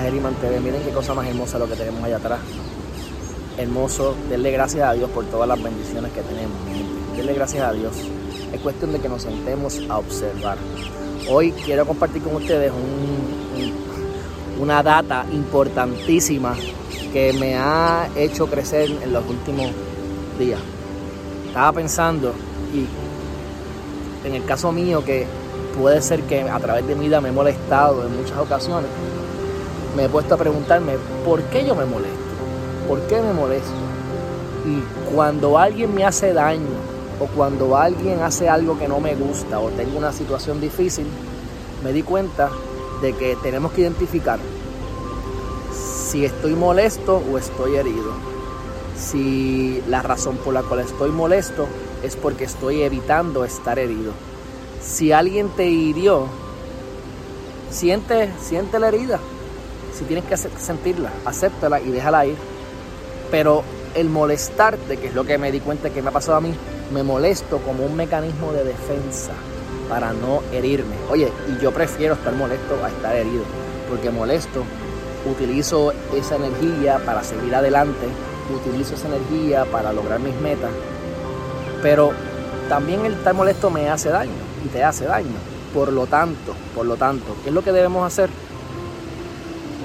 Geriman TV. Miren qué cosa más hermosa lo que tenemos allá atrás. Hermoso. Denle gracias a Dios por todas las bendiciones que tenemos. Denle gracias a Dios. Es cuestión de que nos sentemos a observar. Hoy quiero compartir con ustedes una data importantísima que me ha hecho crecer en los últimos días. Estaba pensando y en el caso mío que puede ser que a través de mi vida me he molestado en muchas ocasiones, me he puesto a preguntarme, ¿por qué yo me molesto? ¿Por qué me molesto? Y cuando alguien me hace daño o cuando alguien hace algo que no me gusta o tengo una situación difícil, me di cuenta de que tenemos que identificar si estoy molesto o estoy herido. Si la razón por la cual estoy molesto es porque estoy evitando estar herido. Si alguien te hirió, siente, siente la herida. Si tienes que sentirla, acéptala y déjala ir. Pero el molestarte, que es lo que me di cuenta que me ha pasado a mí, me molesto como un mecanismo de defensa para no herirme. Oye, y yo prefiero estar molesto a estar herido, porque molesto, utilizo esa energía para seguir adelante, utilizo esa energía para lograr mis metas, pero también el estar molesto me hace daño y te hace daño. Por lo tanto, por lo tanto, ¿qué es lo que debemos hacer?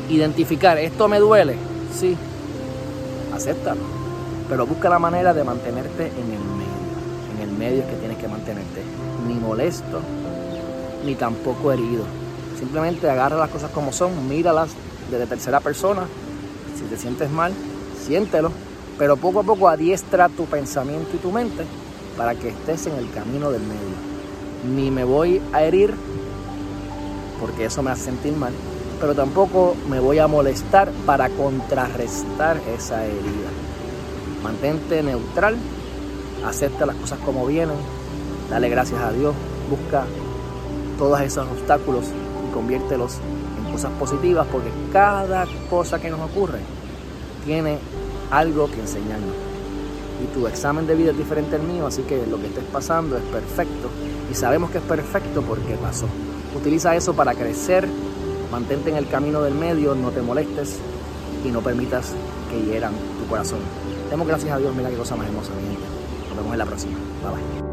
Identificar, ¿esto me duele? Sí, acéptalo, pero busca la manera de mantenerte en el medio. En el medio es que tienes que mantenerte, ni molesto, ni tampoco herido. Simplemente agarra las cosas como son, míralas desde tercera persona. Si te sientes mal, siéntelo, pero poco a poco adiestra tu pensamiento y tu mente para que estés en el camino del medio. Ni me voy a herir, porque eso me hace sentir mal, pero tampoco me voy a molestar para contrarrestar esa herida. Mantente neutral, acepta las cosas como vienen, dale gracias a Dios, busca todos esos obstáculos y conviértelos en cosas positivas, porque cada cosa que nos ocurre tiene algo que enseñarnos y tu examen de vida es diferente al mío, así que lo que estés pasando es perfecto y sabemos que es perfecto porque pasó. Utiliza eso para crecer, mantente en el camino del medio, no te molestes y no permitas que hieran tu corazón. Demos gracias a Dios, mira qué cosa más hermosa, mi Nos vemos en la próxima. Bye bye.